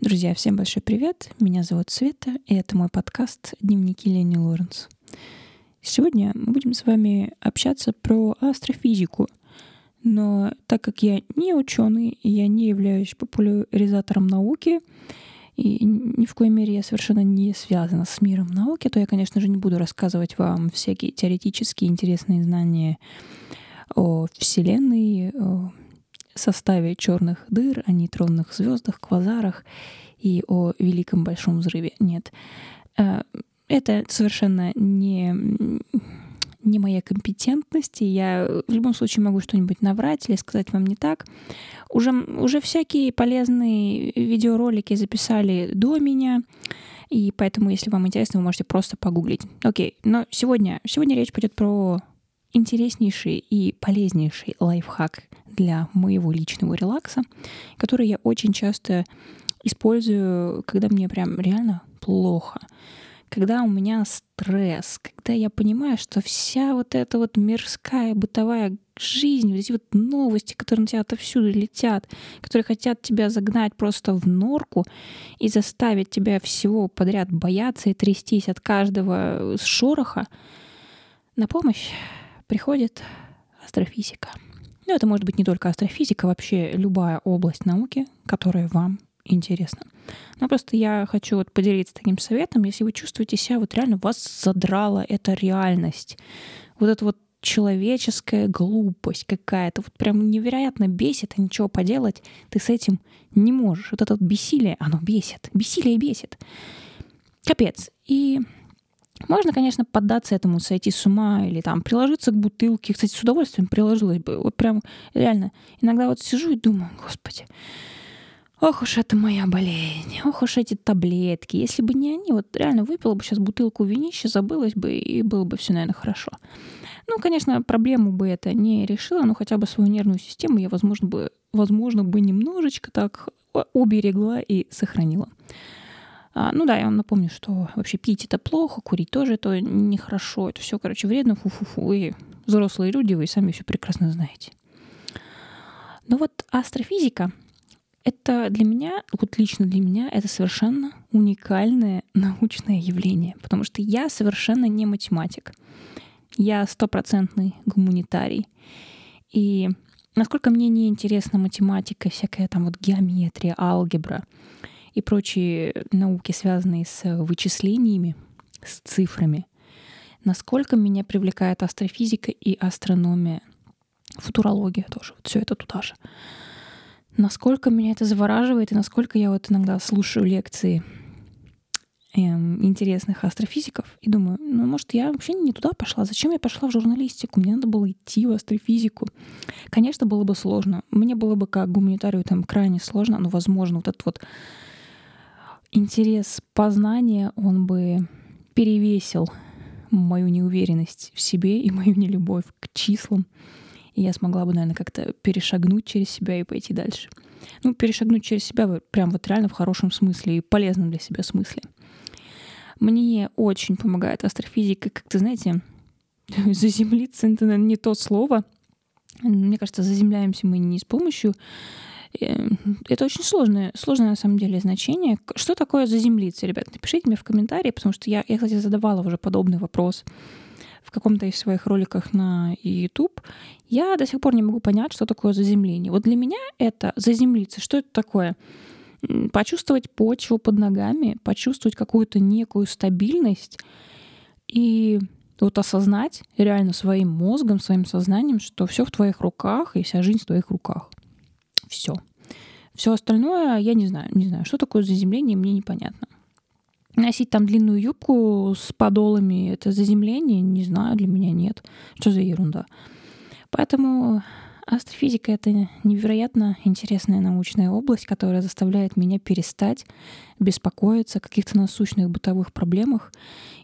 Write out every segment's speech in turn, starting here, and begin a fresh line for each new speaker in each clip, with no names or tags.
Друзья, всем большой привет. Меня зовут Света, и это мой подкаст «Дневники Лени Лоренс». Сегодня мы будем с вами общаться про астрофизику. Но так как я не ученый, я не являюсь популяризатором науки, и ни в коей мере я совершенно не связана с миром науки, то я, конечно же, не буду рассказывать вам всякие теоретические интересные знания о Вселенной, о составе черных дыр, о нейтронных звездах, квазарах и о великом большом взрыве. Нет. Э, это совершенно не, не моя компетентность, и я в любом случае могу что-нибудь наврать или сказать вам не так. Уже, уже всякие полезные видеоролики записали до меня, и поэтому, если вам интересно, вы можете просто погуглить. Окей, но сегодня, сегодня речь пойдет про интереснейший и полезнейший лайфхак для моего личного релакса, который я очень часто использую, когда мне прям реально плохо, когда у меня стресс, когда я понимаю, что вся вот эта вот мирская бытовая жизнь, вот эти вот новости, которые на тебя отовсюду летят, которые хотят тебя загнать просто в норку и заставить тебя всего подряд бояться и трястись от каждого шороха, на помощь приходит астрофизика. Но это может быть не только астрофизика, вообще любая область науки, которая вам интересна. Но просто я хочу вот поделиться таким советом, если вы чувствуете себя, вот реально вас задрала эта реальность, вот это вот человеческая глупость какая-то, вот прям невероятно бесит, а ничего поделать ты с этим не можешь. Вот это вот бессилие, оно бесит, бессилие бесит. Капец. И можно, конечно, поддаться этому, сойти с ума или там приложиться к бутылке. Кстати, с удовольствием приложилась бы. Вот прям реально. Иногда вот сижу и думаю, господи, ох уж это моя болезнь, ох уж эти таблетки. Если бы не они, вот реально выпила бы сейчас бутылку винища, забылась бы, и было бы все, наверное, хорошо. Ну, конечно, проблему бы это не решила, но хотя бы свою нервную систему я, возможно, бы, возможно, бы немножечко так уберегла и сохранила. А, ну да, я вам напомню, что вообще пить это плохо, курить тоже это нехорошо, это все, короче, вредно, фу-фу-фу. И взрослые люди, вы сами все прекрасно знаете. Но вот астрофизика — это для меня, вот лично для меня, это совершенно уникальное научное явление, потому что я совершенно не математик. Я стопроцентный гуманитарий. И насколько мне не интересна математика, всякая там вот геометрия, алгебра — и прочие науки, связанные с вычислениями, с цифрами. Насколько меня привлекает астрофизика и астрономия, футурология тоже, все это туда же. Насколько меня это завораживает и насколько я вот иногда слушаю лекции эм, интересных астрофизиков и думаю, ну, может, я вообще не туда пошла. Зачем я пошла в журналистику? Мне надо было идти в астрофизику. Конечно, было бы сложно. Мне было бы как гуманитарию там крайне сложно, но, возможно, вот этот вот интерес познания, он бы перевесил мою неуверенность в себе и мою нелюбовь к числам. И я смогла бы, наверное, как-то перешагнуть через себя и пойти дальше. Ну, перешагнуть через себя прям вот реально в хорошем смысле и полезном для себя смысле. Мне очень помогает астрофизика, как-то, знаете, заземлиться, это, наверное, не то слово. Мне кажется, заземляемся мы не с помощью это очень сложное, сложное на самом деле значение. Что такое заземлиться, ребят? Напишите мне в комментарии, потому что я, я кстати, задавала уже подобный вопрос в каком-то из своих роликах на YouTube. Я до сих пор не могу понять, что такое заземление. Вот для меня это заземлиться. Что это такое? Почувствовать почву под ногами, почувствовать какую-то некую стабильность и вот осознать реально своим мозгом, своим сознанием, что все в твоих руках и вся жизнь в твоих руках все. Все остальное я не знаю. Не знаю, что такое заземление, мне непонятно. Носить там длинную юбку с подолами — это заземление? Не знаю, для меня нет. Что за ерунда? Поэтому Астрофизика — это невероятно интересная научная область, которая заставляет меня перестать беспокоиться о каких-то насущных бытовых проблемах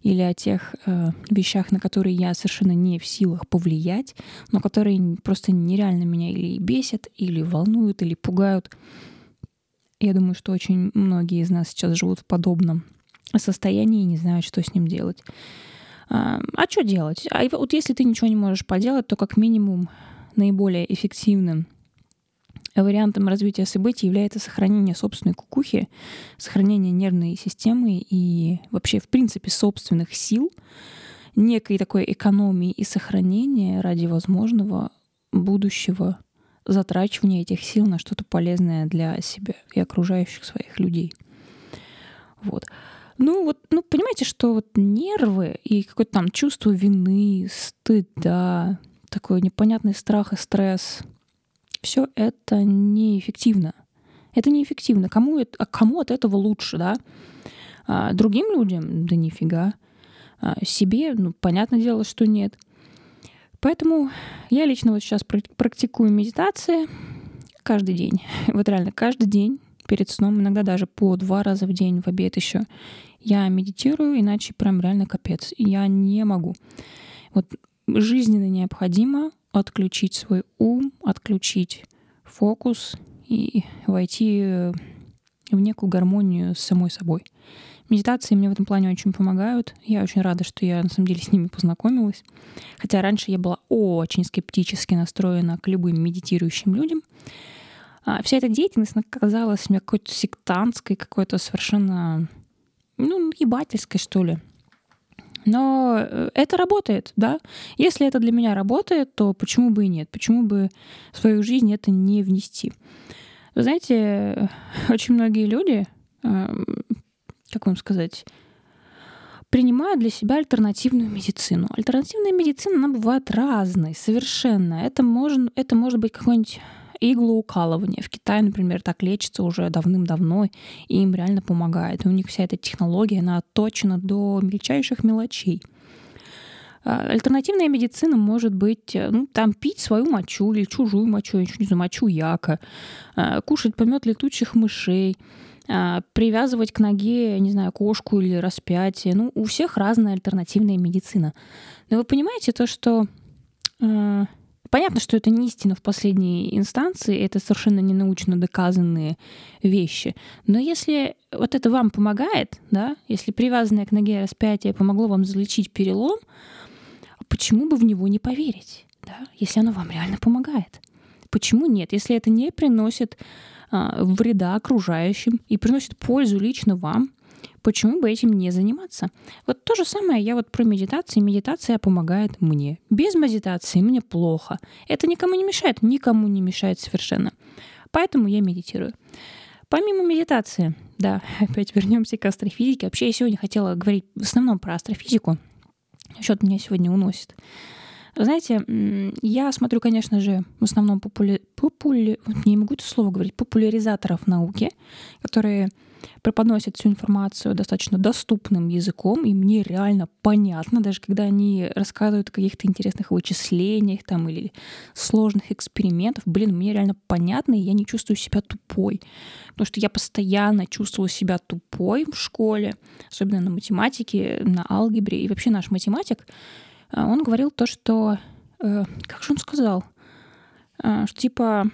или о тех э, вещах, на которые я совершенно не в силах повлиять, но которые просто нереально меня или бесят, или волнуют, или пугают. Я думаю, что очень многие из нас сейчас живут в подобном состоянии и не знают, что с ним делать. А, а что делать? А вот если ты ничего не можешь поделать, то как минимум наиболее эффективным вариантом развития событий является сохранение собственной кукухи, сохранение нервной системы и вообще, в принципе, собственных сил, некой такой экономии и сохранения ради возможного будущего затрачивания этих сил на что-то полезное для себя и окружающих своих людей. Вот. Ну вот, ну понимаете, что вот нервы и какое-то там чувство вины, стыда, такой непонятный страх и стресс, все это неэффективно. Это неэффективно. Кому, это, а кому от этого лучше, да? А другим людям? Да нифига. А себе, ну, понятное дело, что нет. Поэтому я лично вот сейчас практикую медитации каждый день. Вот реально каждый день перед сном, иногда даже по два раза в день, в обед еще. Я медитирую, иначе прям реально капец. Я не могу. Вот жизненно необходимо отключить свой ум, отключить фокус и войти в некую гармонию с самой собой. Медитации мне в этом плане очень помогают. Я очень рада, что я на самом деле с ними познакомилась. Хотя раньше я была очень скептически настроена к любым медитирующим людям. А вся эта деятельность казалась мне какой-то сектантской, какой-то совершенно, ну, ебательской, что ли. Но э, это работает, да. Если это для меня работает, то почему бы и нет? Почему бы в свою жизнь это не внести? Вы знаете, очень многие люди, эм, как вам сказать, принимают для себя альтернативную медицину. Альтернативная медицина, она бывает разной, совершенно. Это, можно, это может быть какой-нибудь иглоукалывание. В Китае, например, так лечится уже давным-давно, и им реально помогает. И у них вся эта технология, она отточена до мельчайших мелочей. А, альтернативная медицина может быть, э, ну, там пить свою мочу или чужую мочу, я не знаю, мочу яка, а, кушать помет летучих мышей, а, привязывать к ноге, не знаю, кошку или распятие. Ну, у всех разная альтернативная медицина. Но вы понимаете то, что Понятно, что это не истина в последней инстанции, это совершенно не научно доказанные вещи. Но если вот это вам помогает, да, если привязанное к ноге распятие помогло вам залечить перелом, почему бы в него не поверить, да, если оно вам реально помогает? Почему нет? Если это не приносит а, вреда окружающим и приносит пользу лично вам, Почему бы этим не заниматься? Вот то же самое я вот про медитацию. Медитация помогает мне. Без медитации мне плохо. Это никому не мешает, никому не мешает совершенно. Поэтому я медитирую. Помимо медитации, да, опять вернемся к астрофизике. Вообще я сегодня хотела говорить в основном про астрофизику. Счет меня сегодня уносит. Знаете, я смотрю, конечно же, в основном популя... популя... не могу это слово говорить, популяризаторов науки, которые преподносят всю информацию достаточно доступным языком, и мне реально понятно, даже когда они рассказывают о каких-то интересных вычислениях там или сложных экспериментов, блин, мне реально понятно, и я не чувствую себя тупой. Потому что я постоянно чувствовала себя тупой в школе, особенно на математике, на алгебре. И вообще наш математик, э, он говорил то, что... Э, как же он сказал? Э, что типа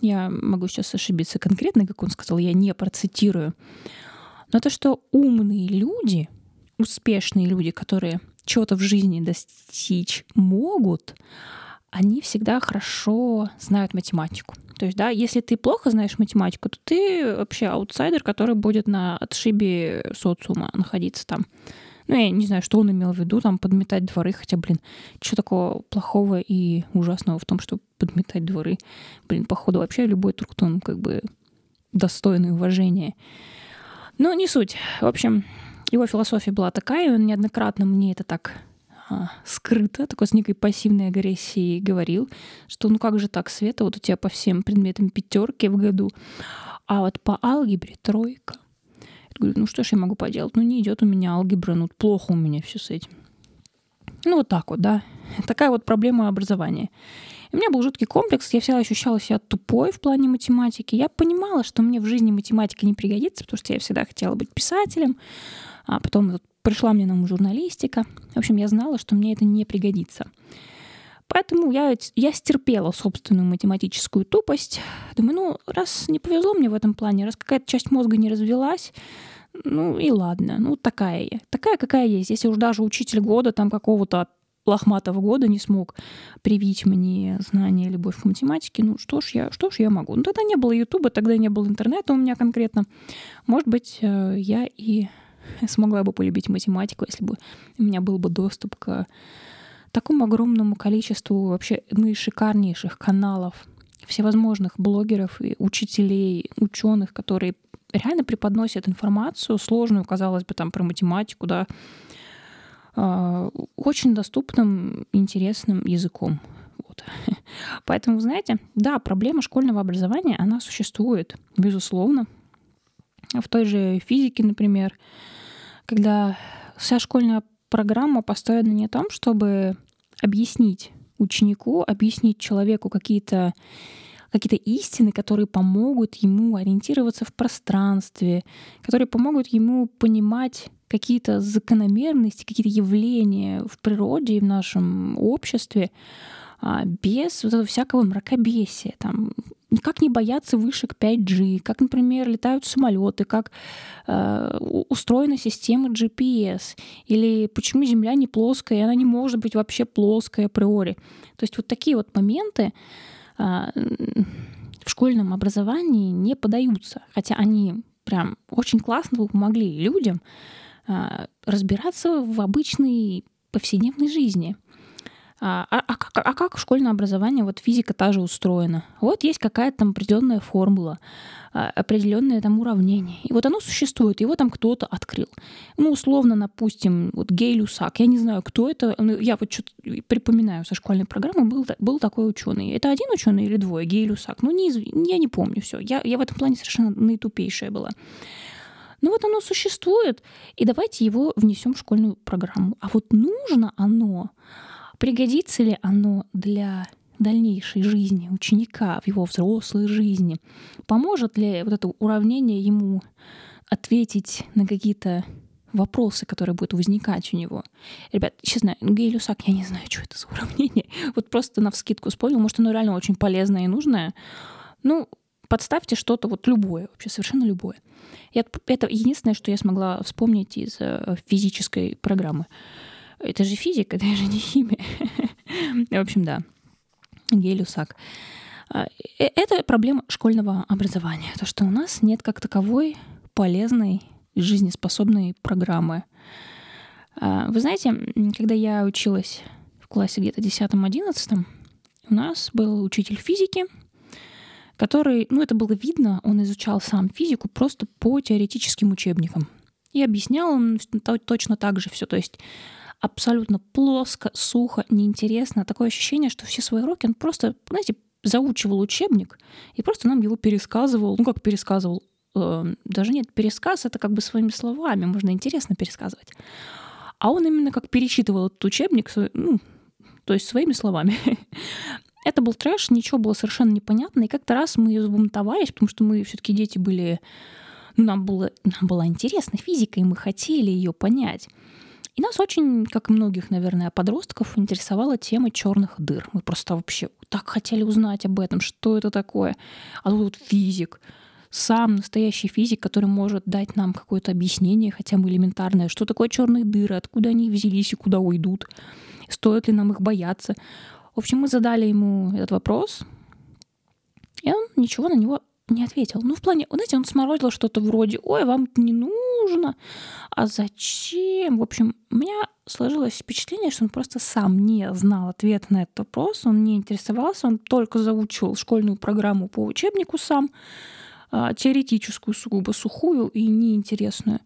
я могу сейчас ошибиться конкретно, как он сказал, я не процитирую. Но то, что умные люди, успешные люди, которые чего-то в жизни достичь могут, они всегда хорошо знают математику. То есть, да, если ты плохо знаешь математику, то ты вообще аутсайдер, который будет на отшибе социума находиться там. Ну, я не знаю, что он имел в виду, там, подметать дворы, хотя, блин, что такого плохого и ужасного в том, чтобы подметать дворы? Блин, походу, вообще любой труд, он как бы достойный уважения. Но не суть. В общем, его философия была такая, и он неоднократно мне это так а, скрыто, такой с некой пассивной агрессией говорил, что ну как же так, Света, вот у тебя по всем предметам пятерки в году, а вот по алгебре тройка. Говорю, ну что ж я могу поделать? Ну не идет у меня алгебра, ну плохо у меня все с этим. Ну вот так вот, да. Такая вот проблема образования. И у меня был жуткий комплекс, я всегда ощущала себя тупой в плане математики. Я понимала, что мне в жизни математика не пригодится, потому что я всегда хотела быть писателем, а потом пришла мне на ум журналистика. В общем, я знала, что мне это не пригодится. Поэтому я, я стерпела собственную математическую тупость. Думаю, ну, раз не повезло мне в этом плане, раз какая-то часть мозга не развелась, ну и ладно, ну такая я. Такая, какая есть. Если уж даже учитель года там какого-то лохматого года не смог привить мне знания и любовь к математике, ну что ж я, что ж я могу? Ну тогда не было Ютуба, тогда не было интернета у меня конкретно. Может быть, э, я и смогла бы полюбить математику, если бы у меня был бы доступ к такому огромному количеству вообще наишикарнейших каналов, всевозможных блогеров и учителей, ученых, которые реально преподносят информацию сложную, казалось бы, там про математику, да, а, очень доступным, интересным языком. Вот. Поэтому, знаете, да, проблема школьного образования, она существует, безусловно. В той же физике, например, когда вся школьная программа построена не о том, чтобы объяснить ученику, объяснить человеку какие-то какие-то истины, которые помогут ему ориентироваться в пространстве, которые помогут ему понимать какие-то закономерности, какие-то явления в природе и в нашем обществе а, без вот этого всякого мракобесия. Там, как не бояться вышек 5G, как, например, летают самолеты, как э, устроена система GPS, или почему Земля не плоская, и она не может быть вообще плоская априори. То есть вот такие вот моменты, а, в школьном образовании не подаются, хотя они прям очень классно помогли людям а, разбираться в обычной повседневной жизни. А, а, а, как, а как школьное образование, вот физика та же устроена? Вот есть какая-то там определенная формула, а, определенное там уравнение. И вот оно существует, его там кто-то открыл. Ну, условно, допустим, вот Гей Люсак. Я не знаю, кто это. Я вот что-то припоминаю со школьной программы, был, был такой ученый. Это один ученый или двое? Гей Люсак. Ну, не, я не помню все. Я, я в этом плане совершенно наитупейшая была. Ну вот оно существует, и давайте его внесем в школьную программу. А вот нужно оно Пригодится ли оно для дальнейшей жизни ученика, в его взрослой жизни? Поможет ли вот это уравнение ему ответить на какие-то вопросы, которые будут возникать у него. Ребят, честно, Гей-Люсак, я не знаю, что это за уравнение. Вот просто на вскидку вспомнил. Может, оно реально очень полезное и нужное. Ну, подставьте что-то вот любое, вообще совершенно любое. И это единственное, что я смогла вспомнить из э, физической программы. Это же физика, это же не химия. В общем, да. Гелиусак. А, э, это проблема школьного образования. То, что у нас нет как таковой полезной, жизнеспособной программы. А, вы знаете, когда я училась в классе где-то 10-11, у нас был учитель физики, который, ну это было видно, он изучал сам физику просто по теоретическим учебникам. И объяснял он точно так же все. То есть абсолютно плоско, сухо, неинтересно. Такое ощущение, что все свои уроки он просто, знаете, заучивал учебник и просто нам его пересказывал. Ну, как пересказывал? Э, даже нет, пересказ — это как бы своими словами, можно интересно пересказывать. А он именно как перечитывал этот учебник, ну, то есть своими словами. Это был трэш, ничего было совершенно непонятно. И как-то раз мы взбунтовались, потому что мы все таки дети были... Ну, нам, было, нам была интересна физика, и мы хотели ее понять. И нас очень, как и многих, наверное, подростков, интересовала тема черных дыр. Мы просто вообще так хотели узнать об этом, что это такое. А тут физик, сам настоящий физик, который может дать нам какое-то объяснение, хотя бы элементарное, что такое черные дыры, откуда они взялись и куда уйдут, стоит ли нам их бояться. В общем, мы задали ему этот вопрос, и он ничего на него не ответил. Ну, в плане, знаете, он сморозил что-то вроде «Ой, вам это не нужно, а зачем?» В общем, у меня сложилось впечатление, что он просто сам не знал ответа на этот вопрос, он не интересовался, он только заучивал школьную программу по учебнику сам, а, теоретическую, сугубо сухую и неинтересную.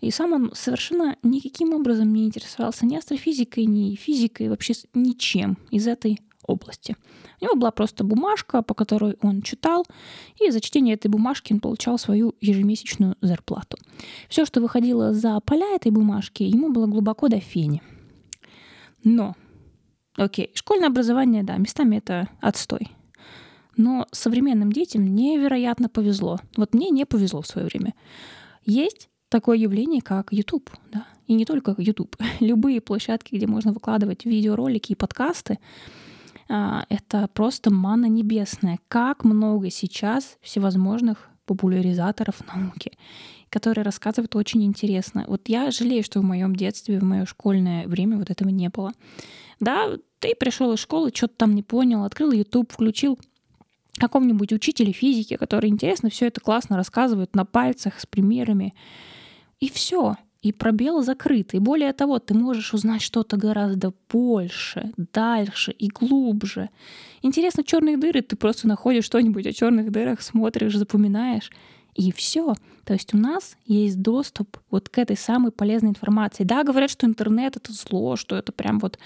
И сам он совершенно никаким образом не интересовался ни астрофизикой, ни физикой, вообще ничем из этой области. У него была просто бумажка, по которой он читал, и за чтение этой бумажки он получал свою ежемесячную зарплату. Все, что выходило за поля этой бумажки, ему было глубоко до фени. Но, окей, школьное образование, да, местами это отстой. Но современным детям невероятно повезло. Вот мне не повезло в свое время. Есть такое явление, как YouTube, да, и не только YouTube. Любые площадки, где можно выкладывать видеоролики и подкасты, это просто мана небесная. Как много сейчас всевозможных популяризаторов науки, которые рассказывают очень интересно. Вот я жалею, что в моем детстве, в мое школьное время вот этого не было. Да, ты пришел из школы, что-то там не понял, открыл YouTube, включил какому-нибудь учителя физики, который интересно все это классно рассказывает на пальцах с примерами. И все и пробел закрыт. И более того, ты можешь узнать что-то гораздо больше, дальше и глубже. Интересно, черные дыры, ты просто находишь что-нибудь о черных дырах, смотришь, запоминаешь, и все. То есть у нас есть доступ вот к этой самой полезной информации. Да, говорят, что интернет — это зло, что это прям вот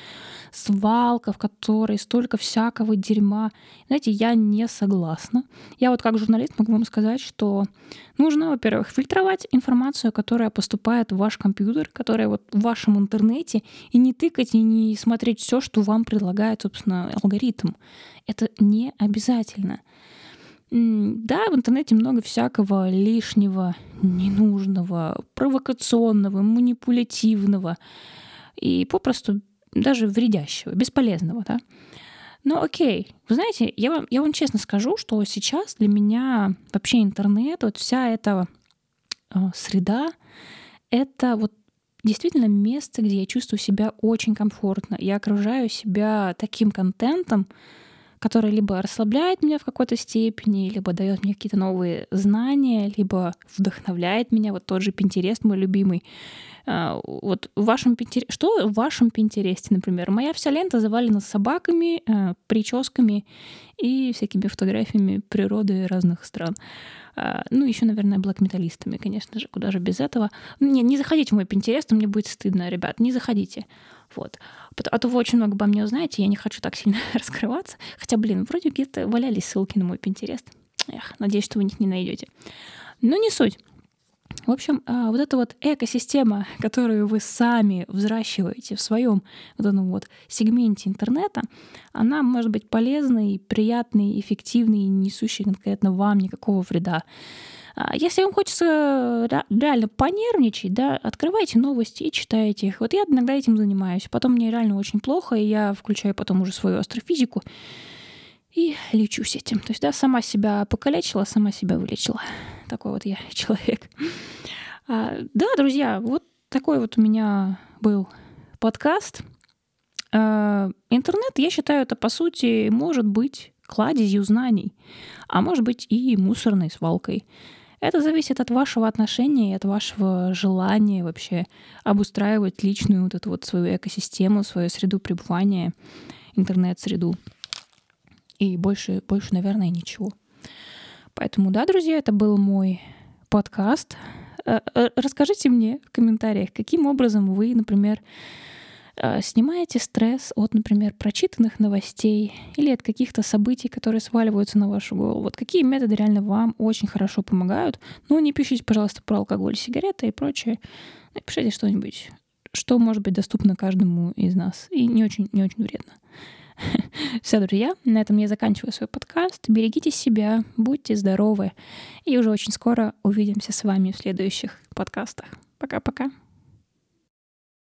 свалка, в которой столько всякого дерьма. Знаете, я не согласна. Я вот как журналист могу вам сказать, что нужно, во-первых, фильтровать информацию, которая поступает в ваш компьютер, которая вот в вашем интернете, и не тыкать, и не смотреть все, что вам предлагает, собственно, алгоритм. Это не обязательно. Да, в интернете много всякого лишнего, ненужного, провокационного, манипулятивного и попросту даже вредящего, бесполезного, да. Но окей, вы знаете, я вам, я вам честно скажу, что сейчас для меня вообще интернет, вот вся эта э, среда, это вот действительно место, где я чувствую себя очень комфортно. Я окружаю себя таким контентом, который либо расслабляет меня в какой-то степени, либо дает мне какие-то новые знания, либо вдохновляет меня. Вот тот же Пинтерест мой любимый. А, вот в вашем Пинтересте... Что в вашем Пинтересте, например? Моя вся лента завалена собаками, а, прическами и всякими фотографиями природы разных стран. А, ну, еще, наверное, блэк-металлистами, конечно же, куда же без этого. Не, не заходите в мой Пинтерест, мне будет стыдно, ребят, не заходите. Вот. А то вы очень много обо мне узнаете, я не хочу так сильно раскрываться. Хотя, блин, вроде где-то валялись ссылки на мой Пинтерест. Эх, надеюсь, что вы них не найдете. Но не суть. В общем, а, вот эта вот экосистема, которую вы сами взращиваете в своем вот этом вот сегменте интернета, она может быть полезной, приятной, эффективной, несущей конкретно вам никакого вреда. А, если вам хочется реально понервничать, да, открывайте новости и читайте их. Вот я иногда этим занимаюсь. Потом мне реально очень плохо, и я включаю потом уже свою астрофизику и лечусь этим. То есть, да, сама себя покалечила, сама себя вылечила. Такой вот я человек. А, да, друзья, вот такой вот у меня был подкаст. А, интернет, я считаю, это по сути может быть кладезью знаний, а может быть и мусорной свалкой. Это зависит от вашего отношения и от вашего желания вообще обустраивать личную вот эту вот свою экосистему, свою среду пребывания, интернет-среду. И больше, больше, наверное, ничего. Поэтому, да, друзья, это был мой подкаст. Э, э, расскажите мне в комментариях, каким образом вы, например, снимаете стресс от, например, прочитанных новостей или от каких-то событий, которые сваливаются на вашу голову. Вот какие методы реально вам очень хорошо помогают. Ну, не пишите, пожалуйста, про алкоголь, сигареты и прочее. Напишите что-нибудь, что может быть доступно каждому из нас и не очень, не очень вредно. Все, друзья, на этом я заканчиваю свой подкаст. Берегите себя, будьте здоровы. И уже очень скоро увидимся с вами в следующих подкастах. Пока-пока.